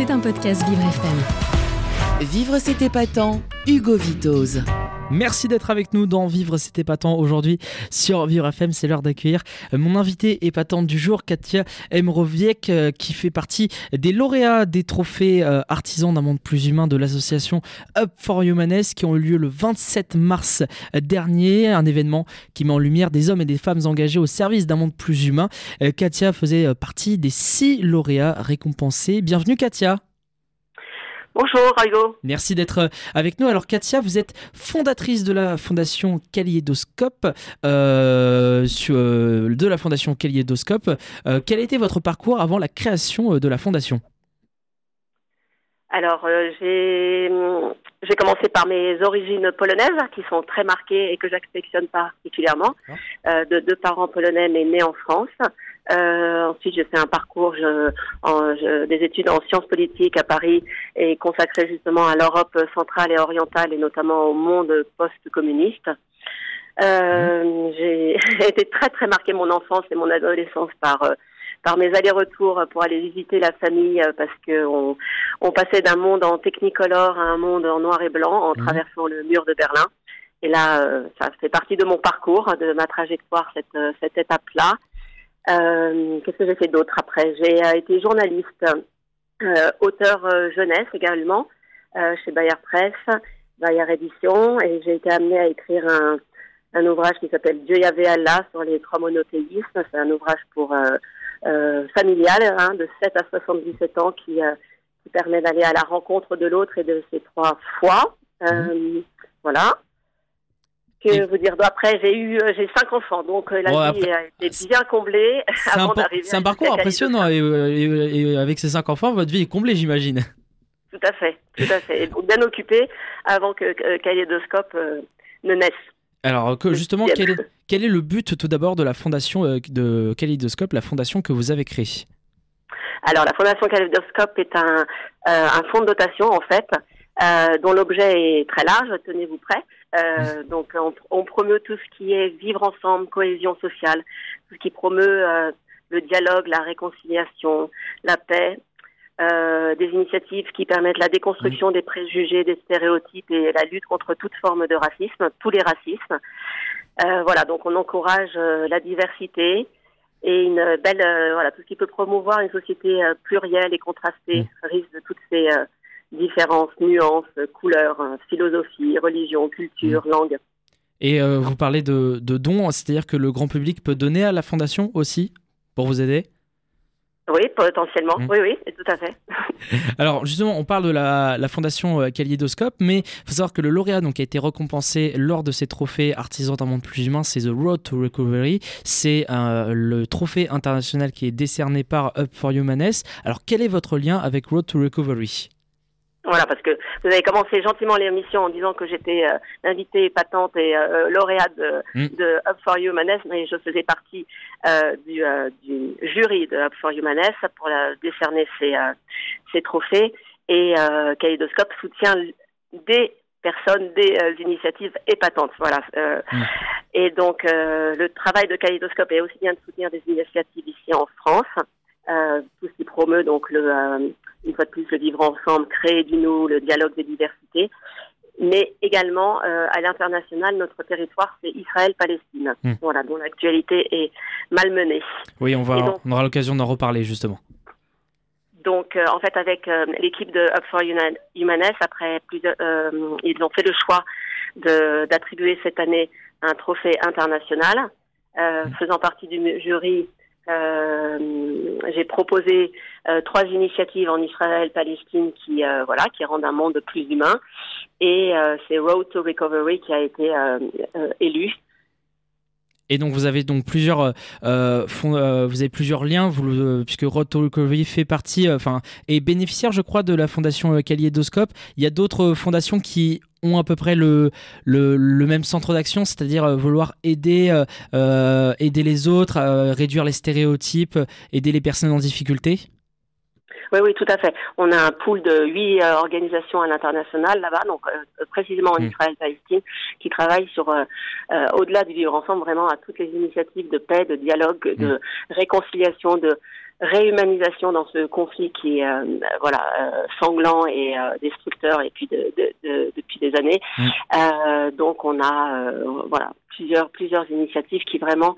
C'est un podcast Vivre FM. Vivre c'est épatant, Hugo Vitoz. Merci d'être avec nous dans Vivre c'est épatant aujourd'hui sur Vivre FM. C'est l'heure d'accueillir mon invité épatant du jour, Katia Emroviek, euh, qui fait partie des lauréats des trophées euh, artisans d'un monde plus humain de l'association Up for Humaness qui ont eu lieu le 27 mars dernier. Un événement qui met en lumière des hommes et des femmes engagés au service d'un monde plus humain. Euh, Katia faisait partie des six lauréats récompensés. Bienvenue Katia. Bonjour Hugo. Merci d'être euh, avec nous. Alors Katia, vous êtes fondatrice de la fondation Kaliédoscope, euh, euh, de la fondation Kaliédoscope. quel était votre parcours avant la création de la fondation? Alors j'ai j'ai commencé par mes origines polonaises qui sont très marquées et que j'affectionne particulièrement. Ah. de deux parents polonais mais nés en France. Euh, ensuite, j'ai fait un parcours je, des études en sciences politiques à Paris et consacré justement à l'Europe centrale et orientale et notamment au monde post-communiste. Euh, mmh. J'ai été très très marquée mon enfance et mon adolescence par euh, par mes allers-retours pour aller visiter la famille euh, parce que on, on passait d'un monde en technicolor à un monde en noir et blanc en mmh. traversant le mur de Berlin. Et là, euh, ça fait partie de mon parcours, de ma trajectoire, cette, cette étape-là. Euh, Qu'est-ce que j'ai fait d'autre après? J'ai euh, été journaliste, euh, auteur euh, jeunesse également chez Bayer Presse, Bayer Édition, et j'ai été amenée à écrire un, un ouvrage qui s'appelle Dieu y avait Allah sur les trois monothéismes. C'est un ouvrage pour familial hein, de 7 à 77 ans qui, qui permet d'aller à la rencontre de l'autre et de ses trois foi. Mmh. Voilà que vous dire Après, j'ai eu, euh, j'ai cinq enfants, donc euh, la vie a été bien comblée avant d'arriver. C'est un parcours impressionnant euh, et, avec ces cinq enfants, votre vie est comblée, j'imagine. Tout à fait, tout à fait. Et donc bien occupée avant que, Kaléidoscope ne naisse. Alors justement, quel est, quel est, le but tout d'abord de la fondation de Kaléidoscope, la fondation que vous avez créée? Alors la fondation Kaléidoscope est un, un fonds de dotation en fait, dont l'objet est très large. Tenez-vous prêts. Euh, donc on, on, promeut tout ce qui est vivre ensemble, cohésion sociale, tout ce qui promeut euh, le dialogue, la réconciliation, la paix, euh, des initiatives qui permettent la déconstruction des préjugés, des stéréotypes et la lutte contre toute forme de racisme, tous les racismes. Euh, voilà, donc on encourage euh, la diversité et une belle, voilà, tout ce qui peut promouvoir une société plurielle et contrastée, mmh. risque de toutes ces différences, nuances, couleurs, hein, philosophie, religion, culture, mm. langue. Et euh, vous parlez de, dons, c'est-à-dire que le grand public peut donner à la fondation aussi pour vous aider? Oui, potentiellement. Mm. Oui, oui, tout à fait. Alors, justement, on parle de la, fondation euh, Kaliedoscope, mais il faut savoir que le lauréat donc, a été récompensé lors de ces trophées artisans d'un monde plus humain, c'est The Road to Recovery. C'est euh, le trophée international qui est décerné par Up for Humaness. Alors, quel est votre lien avec Road to Recovery? Voilà, parce que vous avez commencé gentiment l'émission en disant que j'étais euh, invitée patente et euh, lauréate de, mm. de, Up for Humaness, mais je faisais partie euh, du, euh, du, jury de Up for Humaness pour la, décerner ces, ces trophées. Et Kaleidoscope soutient des personnes, des initiatives épatantes. Voilà. Mm. Et donc, le travail de Kaleidoscope est aussi bien de soutenir des initiatives ici en France, tout ce qui promeut donc le une fois de plus, le vivre ensemble, créer du nous, le dialogue des diversités. Mais également, euh, à l'international, notre territoire, c'est Israël-Palestine, hmm. voilà, dont l'actualité est malmenée. Oui, on, va, on aura l'occasion d'en reparler, justement. Donc, euh, en fait, avec euh, l'équipe de Up for Humaness, après plusieurs, ils ont fait le choix d'attribuer cette année un trophée international. Hmm. Faisant partie du jury, j'ai proposé euh, trois initiatives en Israël, Palestine, qui euh, voilà, qui rendent un monde plus humain, et c'est Road to Recovery qui a été élu. Et donc vous avez donc plusieurs, vous avez plusieurs liens, puisque Road Recovery fait partie, enfin, est bénéficiaire, je crois, de la fondation Kaliedoscope. Il y a d'autres fondations qui ont à peu près le, le, même centre d'action, c'est-à-dire euh, vouloir aider, euh, euh, aider les autres, réduire les stéréotypes, aider les personnes en difficulté oui, oui, tout à fait. On a un pool de huit organisations à l'international là-bas, donc précisément en hmm. Israël, Palestine, qui travaillent sur, au-delà du vivre ensemble, vraiment à toutes les initiatives de paix, de dialogue, de hmm. réconciliation, de réhumanisation dans ce conflit qui est euh, voilà euh, sanglant et euh, destructeur et puis de, de, de, depuis des années. Mm. donc on a voilà plusieurs plusieurs initiatives qui vraiment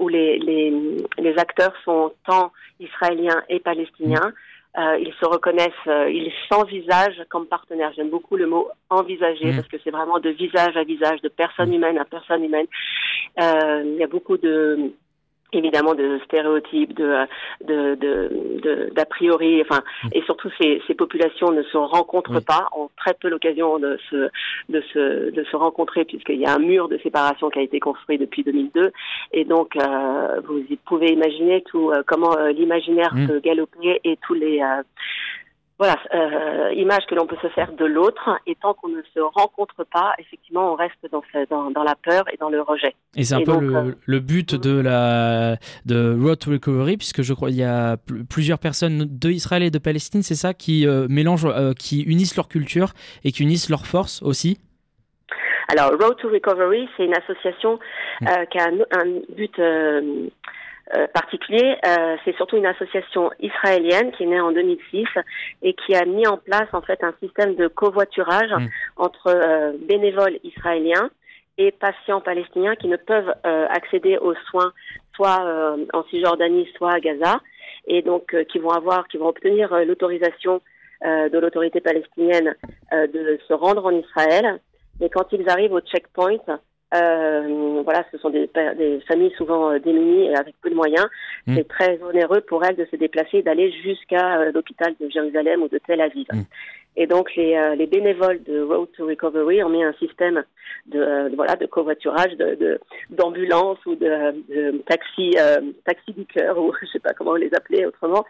où les, les, les acteurs sont tant israéliens et palestiniens. Mm. ils se reconnaissent, ils s'envisagent comme partenaires. J'aime beaucoup le mot envisager mm. parce que c'est vraiment de visage à visage, de personne humaine à personne humaine. il y a beaucoup de évidemment de stéréotypes, de de de d'a priori, enfin mm. et surtout ces, ces populations ne se rencontrent pas, ont très peu l'occasion de se de se de se rencontrer puisqu'il y a un mur de séparation qui a été construit depuis 2002 et donc euh, vous pouvez imaginer tout euh, comment euh, l'imaginaire mm. peut galoper et tous les voilà, euh, image que l'on peut se faire de l'autre. Et tant qu'on ne se rencontre pas, effectivement, on reste dans, dans, dans la peur et dans le rejet. Et c'est un peu le, euh, le, but de la de Road to Recovery, puisque je crois il y a plusieurs personnes de Israël et de Palestine, c'est ça, qui euh, mélangent, euh, qui unissent leur culture et qui unissent leurs forces aussi? Alors, Road to Recovery, c'est une association mmh. qui a un, un but euh, particulier. Euh, c'est surtout une association israélienne qui est née en 2006 et qui a mis en place en fait un système de covoiturage mm. entre euh, bénévoles israéliens et patients palestiniens qui ne peuvent accéder aux soins soit en Cisjordanie, soit à Gaza, et donc qui vont avoir, qui vont obtenir l'autorisation de l'autorité palestinienne de se rendre en Israël. Mais quand ils arrivent au checkpoint, euh, voilà, ce sont des, des familles souvent euh, démunies et avec peu de moyens. Mm. C'est très onéreux pour elles de se déplacer, d'aller jusqu'à euh, l'hôpital de Jérusalem ou de Tel Aviv. Mm. Et donc les, euh, les, bénévoles de Road to Recovery ont mis un système de, voilà de covoiturage, de d'ambulance ou de, de taxi taxi du cœur ou je sais pas comment les appeler autrement,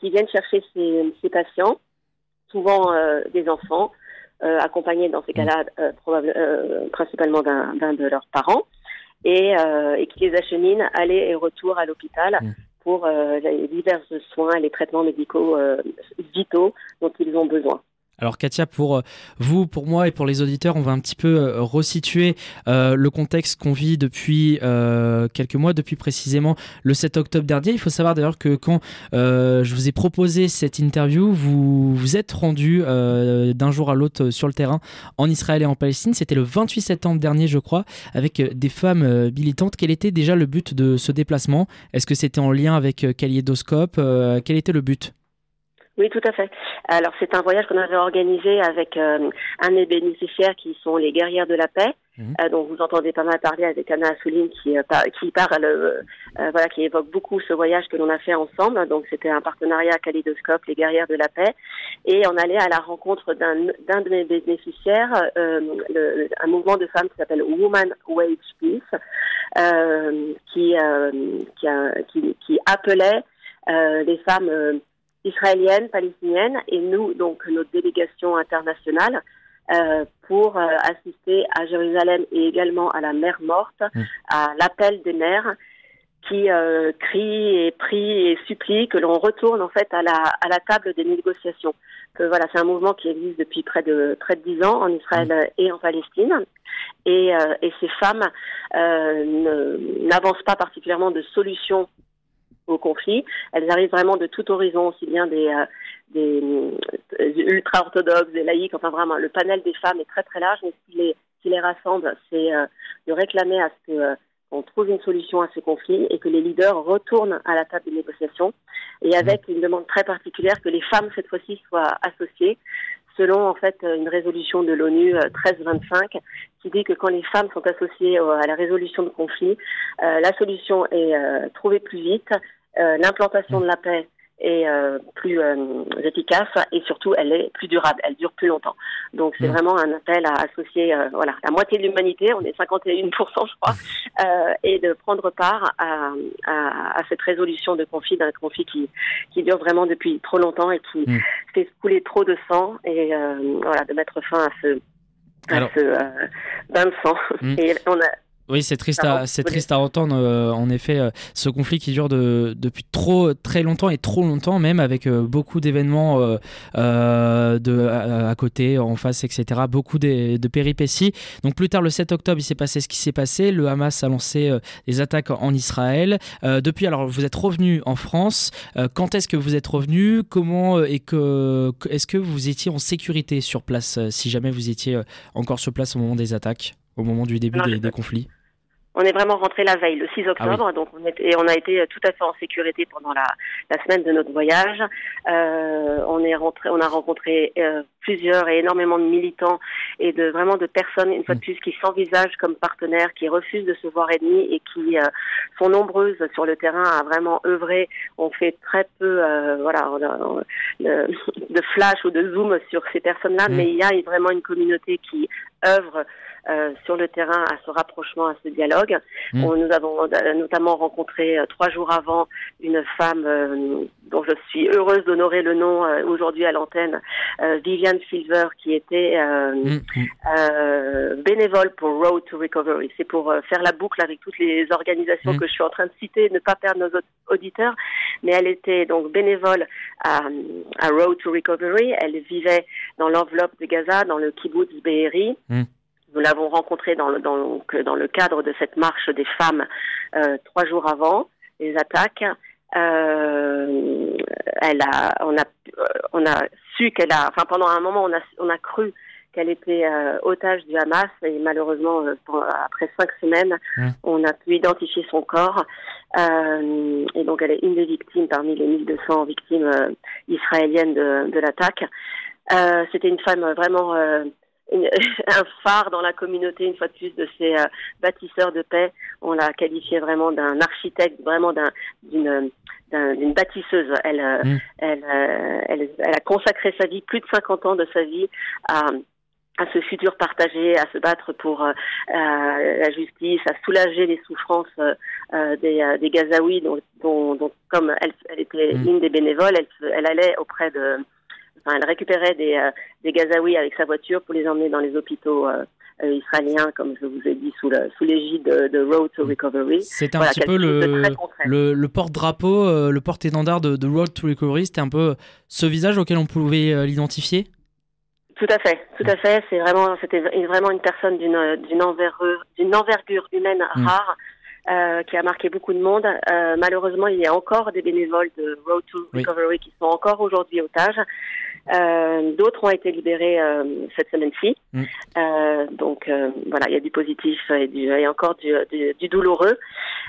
qui viennent chercher ces, ces patients, souvent des enfants euh, accompagnés dans ces mm. cas-là euh, euh, principalement d'un de leurs parents, et, et qui les acheminent aller et retour à l'hôpital mm. pour les divers soins et les traitements médicaux vitaux dont ils ont besoin. Alors Katia, pour euh, vous, pour moi et pour les auditeurs, on va un petit peu euh, resituer euh, le contexte qu'on vit depuis quelques mois, depuis précisément le 7 octobre dernier. Il faut savoir d'ailleurs que quand je vous ai proposé cette interview, vous vous êtes rendu d'un jour à l'autre sur le terrain en Israël et en Palestine. C'était le 28 septembre dernier, je crois, avec des femmes militantes. Quel était déjà le but de ce déplacement? Est-ce que c'était en lien avec Kaliedoscope Quel était le but? Oui, tout à fait. Alors, c'est un voyage qu'on avait organisé avec euh, un des bénéficiaires qui sont les guerrières de la paix. Mhm. Euh, donc, vous entendez pas mal parler avec Anna Assouline qui, euh, qui parle, euh, voilà, qui évoque beaucoup ce voyage que l'on a fait ensemble. Donc, c'était un partenariat Kaleidoscope, les guerrières de la paix. Et on allait à la rencontre d'un de mes bénéficiaires, le, un mouvement de femmes qui s'appelle Woman Wage Peace, qui, qui, qui, qui, appelait les femmes israélienne, palestinienne, et nous, donc notre délégation internationale, euh, pour euh, assister à Jérusalem et également à la mer morte, mmh. à l'appel des mères qui euh, crient et prient et supplient que l'on retourne en fait à la, à la table des négociations. Que voilà, c'est un mouvement qui existe depuis près de près de dix ans en Israël mmh. et en Palestine. Et, et ces femmes n'avancent pas particulièrement de solutions au conflit. Elles arrivent vraiment de tout horizon, aussi bien des, euh, des euh, ultra-orthodoxes, des laïcs, enfin vraiment, le panel des femmes est très très large, mais ce qui les, rassemble, c'est euh, de réclamer à ce que on trouve une solution à ce conflit et que les leaders retournent à la table des négociations. Et avec une demande très particulière que les femmes cette fois-ci soient associées selon en fait une résolution de l'ONU 1325 qui dit que quand les femmes sont associées à la résolution de conflits, la solution est trouvée plus vite, euh, l'implantation de la paix est euh, plus euh, efficace et surtout elle est plus durable, elle dure plus longtemps. Donc c'est mm. vraiment un appel à associer voilà la moitié de l'humanité, on est 51% je crois, et de prendre part à, à, à, cette résolution de conflit d'un conflit qui qui dure vraiment depuis trop longtemps et qui mm. fait couler trop de sang et voilà de mettre fin à ce à ce bain de sang. Mm. Et on a Oui, c'est triste, à, c'est triste à entendre. Euh, en effet, euh, ce conflit qui dure de, depuis trop, très longtemps et trop longtemps même, avec euh, beaucoup d'événements de à, côté, en face, etc. Beaucoup de, de, péripéties. Donc plus tard, le 7 octobre, il s'est passé ce qui s'est passé. Le Hamas a lancé des attaques en Israël. depuis, alors vous êtes revenu en France. quand est-ce que vous êtes revenu? Comment et que est-ce que vous étiez en sécurité sur place si jamais vous étiez encore sur place au moment des attaques? Au moment du début des, conflits on est vraiment rentré la veille, le 6 octobre, ah donc on, et on a été tout à fait en sécurité pendant la, la semaine de notre voyage. Euh, on est rentré, on a rencontré euh, plusieurs et énormément de militants et de vraiment de personnes, une fois de mm. plus, qui s'envisagent comme partenaires, qui refusent de se voir ennemis et qui euh, sont nombreuses sur le terrain à vraiment œuvrer. On fait très peu, de flash ou de zoom sur ces personnes-là, mm. mais il y a vraiment une communauté qui œuvre sur le terrain à ce rapprochement, à ce dialogue. Mm. nous avons euh, notamment rencontré euh, trois jours avant une femme dont je suis heureuse d'honorer le nom aujourd'hui à l'antenne, Viviane Silver, qui était mm, mm. bénévole pour Road to Recovery. C'est pour faire la boucle avec toutes les organisations que je suis en train de citer, ne pas perdre nos auditeurs. Mais elle était donc bénévole à, à Road to Recovery. Elle vivait dans l'enveloppe de Gaza, dans le kibbutz Be'eri. Nous l'avons rencontrée dans le, dans, dans le cadre de cette marche des femmes euh, trois jours avant les attaques. Euh, elle a, on a, on a su qu'elle a, enfin pendant un moment on a, on a cru qu'elle était euh, otage du Hamas et malheureusement euh, après cinq semaines mmh. on a pu identifier son corps euh, et donc elle est une des victimes parmi les 1200 victimes euh, israéliennes de, de l'attaque. C'était une femme vraiment un phare dans la communauté, une fois de plus, de ces euh, bâtisseurs de paix. On l'a qualifié vraiment d'un architecte, vraiment d'une bâtisseuse. Elle, euh, mm. elle, euh, elle, elle, a consacré sa vie, plus de 50 ans de sa vie, à, à ce futur partagé, à se battre pour la justice, à soulager les souffrances des, des Gazaouis, dont, dont, comme elle, elle était mm. une des bénévoles, elle, elle allait auprès de elle récupérait des, euh, des Gazaouis avec sa voiture pour les emmener dans les hôpitaux euh, euh, israéliens, comme je vous ai dit, sous l'égide sous de, de, Road to Recovery. C'était un petit peu le, le, le porte-drapeau, le porte-étendard de, de, Road to Recovery. C'était un peu ce visage auquel on pouvait l'identifier? Tout à fait, tout à fait. C'est vraiment, c'était vraiment une personne d'une d'une envergure, d'une envergure humaine mm. rare. Euh, qui a marqué beaucoup de monde. Euh, malheureusement, il y a encore des bénévoles de Road to Recovery qui sont encore aujourd'hui otages. Euh, D'autres ont été libérés euh, cette semaine-ci. Mm. Euh, donc voilà, il y a du positif et, du, et encore du, du, du douloureux.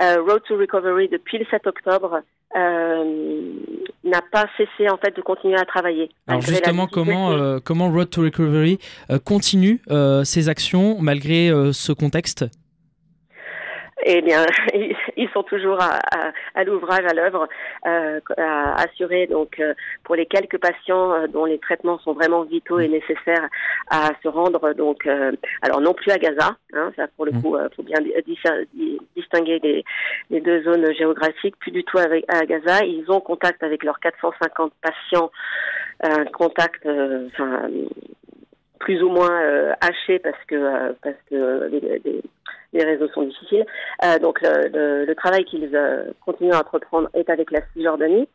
Road to Recovery depuis le 7 octobre n'a pas cessé en fait de continuer à travailler. Alors justement, comment comment Road to Recovery continue ses actions malgré ce contexte? Eh bien, ils sont toujours à, à, l'ouvrage, à l'œuvre, euh, à assurer donc euh, pour les quelques patients euh, dont les traitements sont vraiment vitaux et nécessaires à se rendre donc alors non plus à Gaza, hein, ça pour le mmh. coup faut bien distinguer les, les, deux zones géographiques, plus du tout avec à Gaza. Ils ont contact avec leurs 450 patients, contact enfin plus ou moins haché parce que parce que les, les réseaux sont difficiles. Euh, donc le, le, travail qu'ils euh, continuent à entreprendre est avec la Cisjordanie.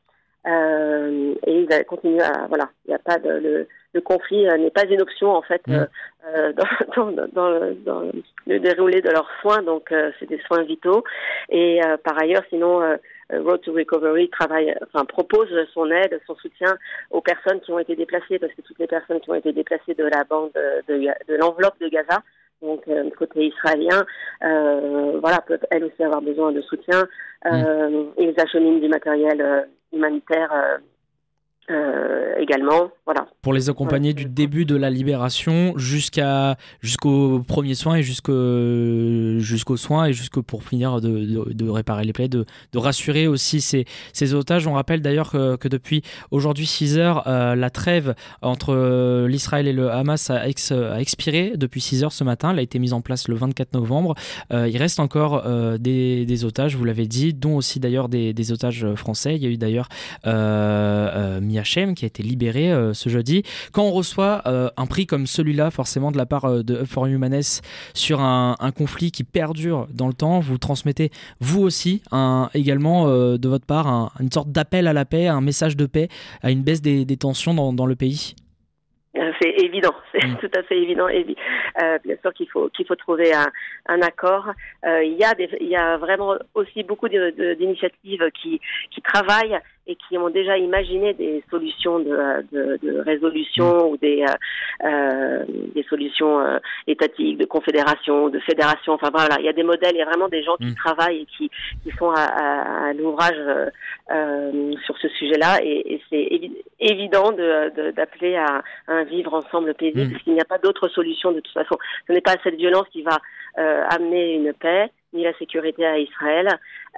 Euh, et ils continuent à voilà, il n'y a pas de le, le conflit euh, n'est pas une option en fait mmh. euh, dans, dans, dans, dans, le déroulé de leurs soins, donc c'est des soins vitaux. Et par ailleurs, sinon Road to Recovery travaille, enfin propose son aide, son soutien aux personnes qui ont été déplacées, parce que toutes les personnes qui ont été déplacées de la bande de, de, de l'enveloppe de Gaza donc euh, côté israélien, euh, voilà, peuvent elles aussi avoir besoin de soutien. Euh, Ils acheminent du matériel euh, humanitaire euh, également. Voilà. Pour les accompagner du début de la libération jusqu'à jusqu'au premier soin et jusqu'au jusqu'aux soins et jusqu'au pour finir de, réparer les plaies, de, rassurer aussi ces, ces, otages. On rappelle d'ailleurs que, depuis aujourd'hui 6 heures, euh, la trêve entre euh, l'Israël et le Hamas a, ex, a, expiré depuis 6 heures ce matin. Elle a été mise en place le 24 novembre. il reste encore des, otages, vous l'avez dit, dont aussi d'ailleurs des, des, otages français. Il y a eu d'ailleurs Qui a été libéré euh, ce jeudi. Quand on reçoit un prix comme celui-là, forcément de la part de Up for Humaness sur un, conflit qui perdure dans le temps, vous transmettez vous aussi un, également de votre part une sorte d'appel à la paix, un message de paix, à une baisse des, tensions dans le pays? C'est évident, c'est mm. tout à fait évident. Euh, bien sûr qu'il faut qu'il faut trouver un, un accord. Euh, il y a des, il y a vraiment aussi beaucoup d'initiatives qui qui travaillent et qui ont déjà imaginé des solutions de, de, de résolution ou des, euh, euh des solutions euh, étatiques, de confédération, de fédération. Enfin voilà, il y a des modèles, il y a vraiment des gens qui mm. travaillent et qui, qui sont à, à, l'ouvrage euh, sur ce sujet-là. Et, et c'est évident d'appeler à, un vivre ensemble paisible, mm. parce qu'il n'y a pas d'autre solution de toute façon. Ce n'est pas cette violence qui va amener une paix ni la sécurité à Israël.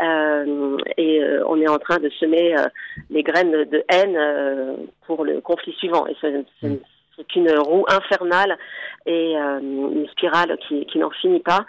Euh, et euh, on est en train de semer euh, les graines de haine euh, pour le conflit suivant. Et mm. c'est une roue infernale et une spirale qui, qui n'en finit pas.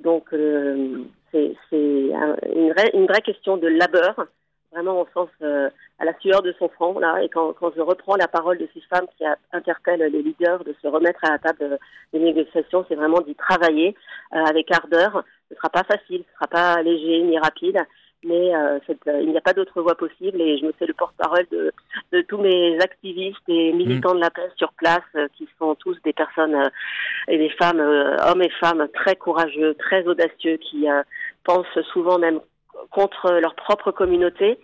Donc c'est une vraie, une vraie question de labeur, vraiment au sens à la sueur de son front. Là, et quand, quand je reprends la parole de ces femmes qui interpellent les leaders de se remettre à la table des négociations, c'est vraiment d'y travailler avec ardeur ce sera pas facile, ce sera pas léger ni rapide, mais euh, euh, il n'y a pas d'autre voie possible et je me fais le porte-parole de, de, tous mes activistes et militants de la paix sur place euh, qui sont tous des personnes et des femmes, hommes et femmes très courageux, très audacieux, qui pensent souvent même contre leur propre communauté,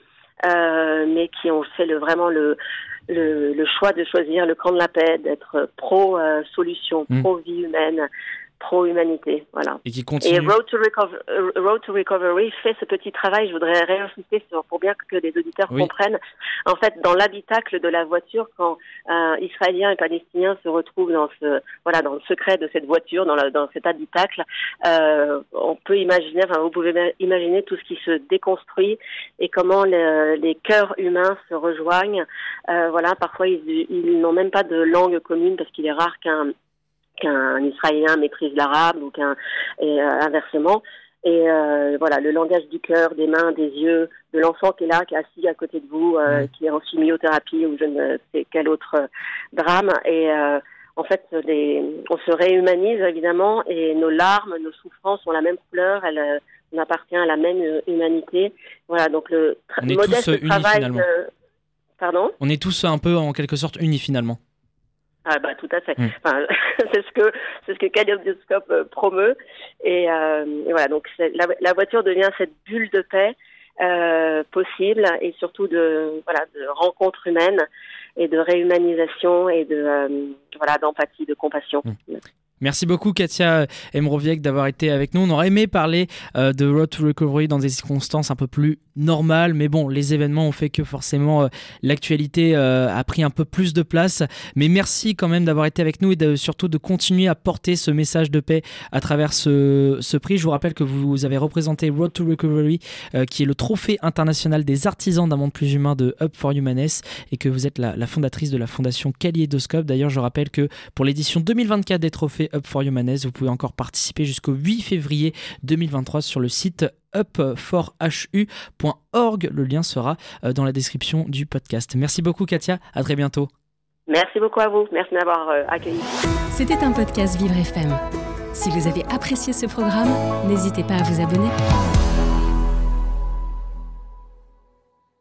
mais qui ont fait le, vraiment le, le, le, choix de choisir le camp de la paix, d'être pro-solution, mmh. pro-vie humaine, pro-humanité. Voilà. Et qui continue. Et Road to, euh, Road to, Recovery fait ce petit travail. Je voudrais réinsister sur, pour bien que les auditeurs comprennent. En fait, dans l'habitacle de la voiture, quand un Israélien et Palestinien se retrouvent dans ce, voilà, dans le secret de cette voiture, dans, dans cet habitacle, euh, on peut imaginer, enfin, vous pouvez imaginer tout ce qui se déconstruit et comment les cœurs humains se rejoignent. Euh, voilà, parfois ils, ils n'ont même pas de langue commune parce qu'il est rare qu'un qu'un Israélien méprise l'arabe ou qu'un et euh, inversement. Et euh, voilà, le langage du cœur, des mains, des yeux, de l'enfant qui est là, qui est assis à côté de vous, euh, qui est en chimiothérapie ou je ne sais quel autre drame. Et en fait, les, on se réhumanise évidemment et nos larmes, nos souffrances ont la même couleur. Elles, on appartient à la même humanité. Voilà, donc le modeste travail. Pardon? On est tous un peu en quelque sorte unis finalement. Ah bah tout à fait. Mm. Enfin, c'est ce que c'est ce que Kaleidoscope euh, promeut et, euh, et, voilà donc la, la, voiture devient cette bulle de paix euh, possible et surtout de voilà de rencontres humaines et de réhumanisation et de euh, voilà d'empathie de compassion. Mm. Merci beaucoup Katia Emroviek d'avoir été avec nous. On aurait aimé parler de Road to Recovery dans des circonstances un peu plus normales, mais bon, les événements ont fait que forcément euh, l'actualité euh, a pris un peu plus de place. Mais merci quand même d'avoir été avec nous et surtout de continuer à porter ce message de paix à travers ce, prix. Je vous rappelle que vous avez représenté Road to Recovery, qui est le trophée international des artisans d'un monde plus humain de Up for Humaness, et que vous êtes la, fondatrice de la fondation Kaliedoscope. D'ailleurs, je rappelle que pour l'édition 2024 des trophées Up for Humanese. Vous pouvez encore participer jusqu'au 8 février 2023 sur le site up4hu.org. Le lien sera euh, dans la description du podcast. Merci beaucoup Katia, à très bientôt. Merci beaucoup à vous, merci d'avoir euh, accueilli. C'était un podcast Vivre FM. Si vous avez apprécié ce programme, n'hésitez pas à vous abonner.